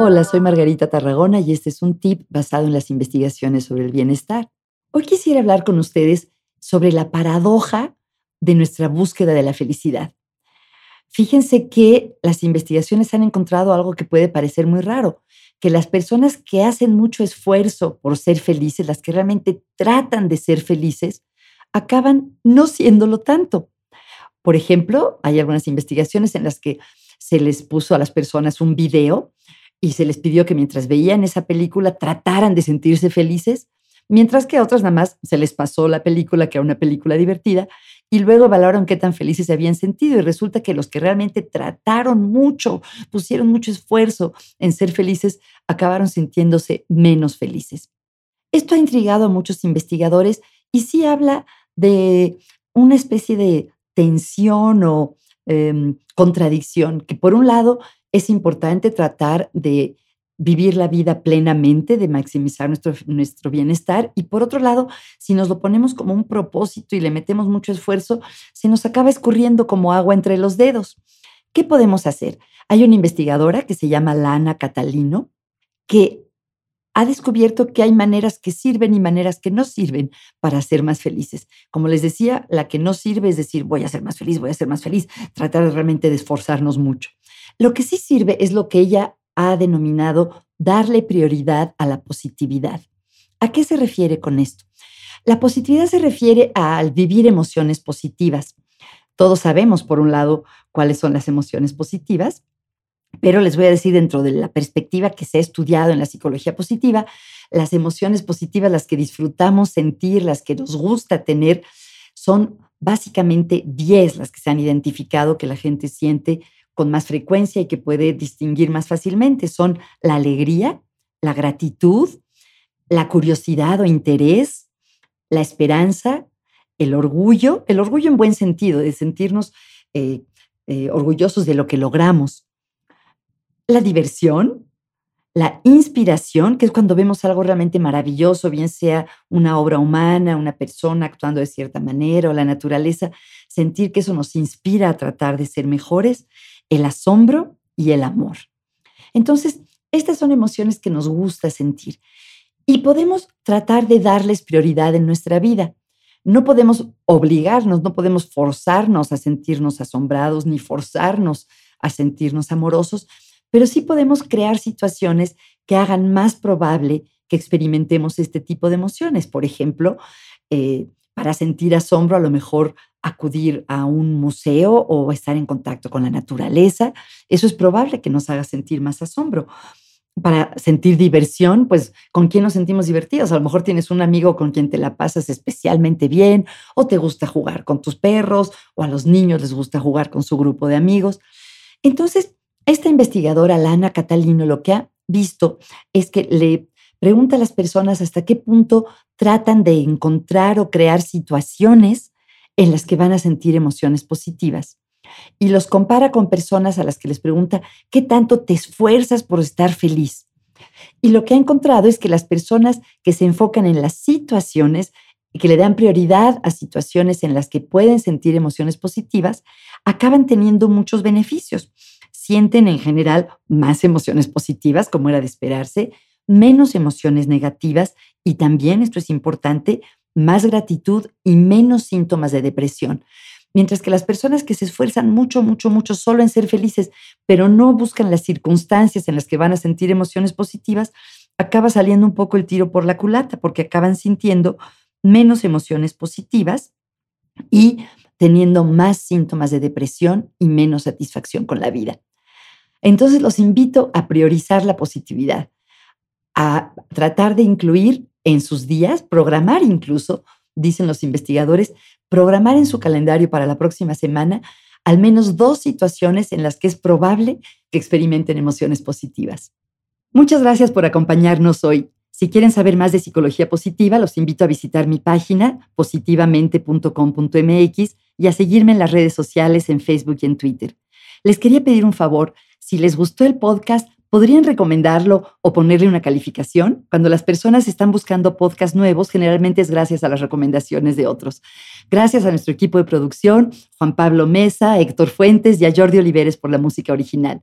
Hola, soy Margarita Tarragona y este es un tip basado en las investigaciones sobre el bienestar. Hoy quisiera hablar con ustedes sobre la paradoja de nuestra búsqueda de la felicidad. Fíjense que las investigaciones han encontrado algo que puede parecer muy raro, que las personas que hacen mucho esfuerzo por ser felices, las que realmente tratan de ser felices, acaban no siéndolo tanto. Por ejemplo, hay algunas investigaciones en las que se les puso a las personas un video y se les pidió que mientras veían esa película trataran de sentirse felices, mientras que a otras nada más se les pasó la película, que era una película divertida, y luego evaluaron qué tan felices se habían sentido y resulta que los que realmente trataron mucho, pusieron mucho esfuerzo en ser felices, acabaron sintiéndose menos felices. Esto ha intrigado a muchos investigadores y sí habla de una especie de tensión o em, contradicción, que por un lado es importante tratar de vivir la vida plenamente, de maximizar nuestro, nuestro bienestar. Y por otro lado, si nos lo ponemos como un propósito y le metemos mucho esfuerzo, se nos acaba escurriendo como agua entre los dedos. ¿Qué podemos hacer? Hay una investigadora que se llama Lana Catalino que ha descubierto que hay maneras que sirven y maneras que no sirven para ser más felices. Como les decía, la que no sirve es decir, voy a ser más feliz, voy a ser más feliz, tratar realmente de esforzarnos mucho. Lo que sí sirve es lo que ella ha denominado darle prioridad a la positividad. ¿A qué se refiere con esto? La positividad se refiere al vivir emociones positivas. Todos sabemos, por un lado, cuáles son las emociones positivas, pero les voy a decir dentro de la perspectiva que se ha estudiado en la psicología positiva, las emociones positivas, las que disfrutamos sentir, las que nos gusta tener, son básicamente 10 las que se han identificado que la gente siente con más frecuencia y que puede distinguir más fácilmente son la alegría, la gratitud, la curiosidad o interés, la esperanza, el orgullo, el orgullo en buen sentido, de sentirnos eh, eh, orgullosos de lo que logramos, la diversión, la inspiración, que es cuando vemos algo realmente maravilloso, bien sea una obra humana, una persona actuando de cierta manera o la naturaleza, sentir que eso nos inspira a tratar de ser mejores, el asombro y el amor. Entonces, estas son emociones que nos gusta sentir y podemos tratar de darles prioridad en nuestra vida. No podemos obligarnos, no podemos forzarnos a sentirnos asombrados ni forzarnos a sentirnos amorosos, pero sí podemos crear situaciones que hagan más probable que experimentemos este tipo de emociones. Por ejemplo, eh, para sentir asombro, a lo mejor acudir a un museo o estar en contacto con la naturaleza. Eso es probable que nos haga sentir más asombro. Para sentir diversión, pues con quién nos sentimos divertidos. A lo mejor tienes un amigo con quien te la pasas especialmente bien, o te gusta jugar con tus perros, o a los niños les gusta jugar con su grupo de amigos. Entonces, esta investigadora, Lana Catalino, lo que ha visto es que le pregunta a las personas hasta qué punto tratan de encontrar o crear situaciones en las que van a sentir emociones positivas. Y los compara con personas a las que les pregunta, ¿qué tanto te esfuerzas por estar feliz? Y lo que ha encontrado es que las personas que se enfocan en las situaciones y que le dan prioridad a situaciones en las que pueden sentir emociones positivas, acaban teniendo muchos beneficios. Sienten en general más emociones positivas, como era de esperarse, menos emociones negativas y también, esto es importante, más gratitud y menos síntomas de depresión. Mientras que las personas que se esfuerzan mucho, mucho, mucho solo en ser felices, pero no buscan las circunstancias en las que van a sentir emociones positivas, acaba saliendo un poco el tiro por la culata, porque acaban sintiendo menos emociones positivas y teniendo más síntomas de depresión y menos satisfacción con la vida. Entonces los invito a priorizar la positividad, a tratar de incluir en sus días, programar incluso, dicen los investigadores, programar en su calendario para la próxima semana al menos dos situaciones en las que es probable que experimenten emociones positivas. Muchas gracias por acompañarnos hoy. Si quieren saber más de psicología positiva, los invito a visitar mi página positivamente.com.mx y a seguirme en las redes sociales en Facebook y en Twitter. Les quería pedir un favor, si les gustó el podcast, ¿Podrían recomendarlo o ponerle una calificación? Cuando las personas están buscando podcasts nuevos, generalmente es gracias a las recomendaciones de otros. Gracias a nuestro equipo de producción, Juan Pablo Mesa, Héctor Fuentes y a Jordi Oliveres por la música original.